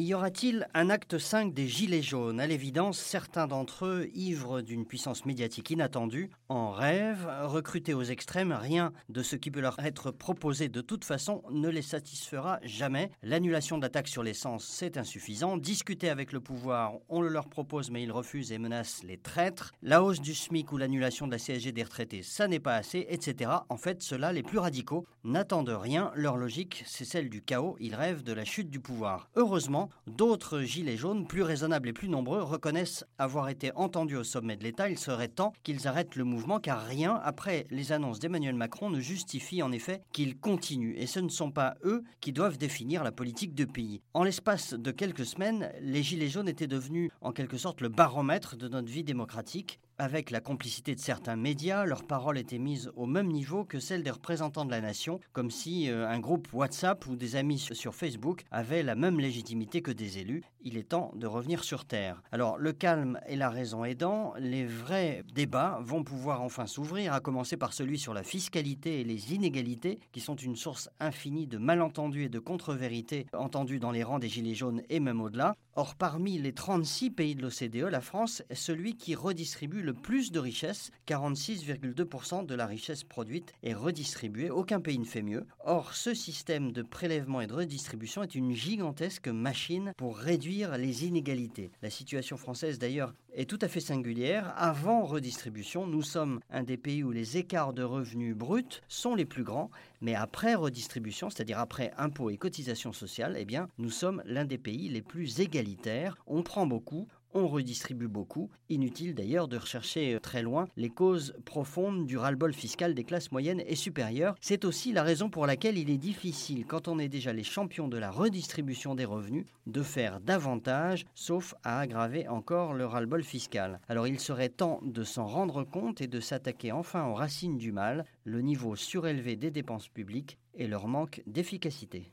Y aura-t-il un acte 5 des Gilets jaunes? À l'évidence, certains d'entre eux, ivres d'une puissance médiatique inattendue, en rêvent, recrutés aux extrêmes, rien de ce qui peut leur être proposé de toute façon ne les satisfera jamais. L'annulation de sur l'essence, c'est insuffisant. Discuter avec le pouvoir, on le leur propose mais ils refusent et menacent les traîtres. La hausse du SMIC ou l'annulation de la CSG des retraités, ça n'est pas assez, etc. En fait, ceux-là, les plus radicaux, n'attendent rien. Leur logique, c'est celle du chaos. Ils rêvent de la chute du pouvoir. Heureusement, d'autres gilets jaunes, plus raisonnables et plus nombreux, reconnaissent avoir été entendus au sommet de l'État. Il serait temps qu'ils arrêtent le mouvement car rien, après les annonces d'Emmanuel Macron, ne justifie en effet qu'ils continuent. Et ce ne sont pas eux qui doivent définir la politique de pays. En l'espace de quelques semaines, les gilets jaunes étaient devenus en quelque sorte le baromètre de notre vie démocratique. Avec la complicité de certains médias, leurs paroles étaient mises au même niveau que celles des représentants de la nation, comme si euh, un groupe WhatsApp ou des amis sur Facebook avaient la même légitimité que des élus. Il est temps de revenir sur Terre. Alors, le calme et la raison aidant, les vrais débats vont pouvoir enfin s'ouvrir, à commencer par celui sur la fiscalité et les inégalités, qui sont une source infinie de malentendus et de contre-vérités entendus dans les rangs des Gilets jaunes et même au-delà. Or, parmi les 36 pays de l'OCDE, la France est celui qui redistribue le plus de richesses. 46,2% de la richesse produite est redistribuée. Aucun pays ne fait mieux. Or, ce système de prélèvement et de redistribution est une gigantesque machine pour réduire les inégalités. La situation française, d'ailleurs, est tout à fait singulière. Avant redistribution, nous sommes un des pays où les écarts de revenus bruts sont les plus grands, mais après redistribution, c'est-à-dire après impôts et cotisations sociales, eh bien, nous sommes l'un des pays les plus égalitaires. On prend beaucoup, on redistribue beaucoup. Inutile d'ailleurs de rechercher euh, très loin les causes profondes du ras-le-bol fiscal des classes moyennes et supérieures. C'est aussi la raison pour laquelle il est difficile, quand on est déjà les champions de la redistribution des revenus, de faire davantage, sauf à aggraver encore le ras-le-bol fiscal. Alors il serait temps de s'en rendre compte et de s'attaquer enfin aux racines du mal, le niveau surélevé des dépenses publiques et leur manque d'efficacité.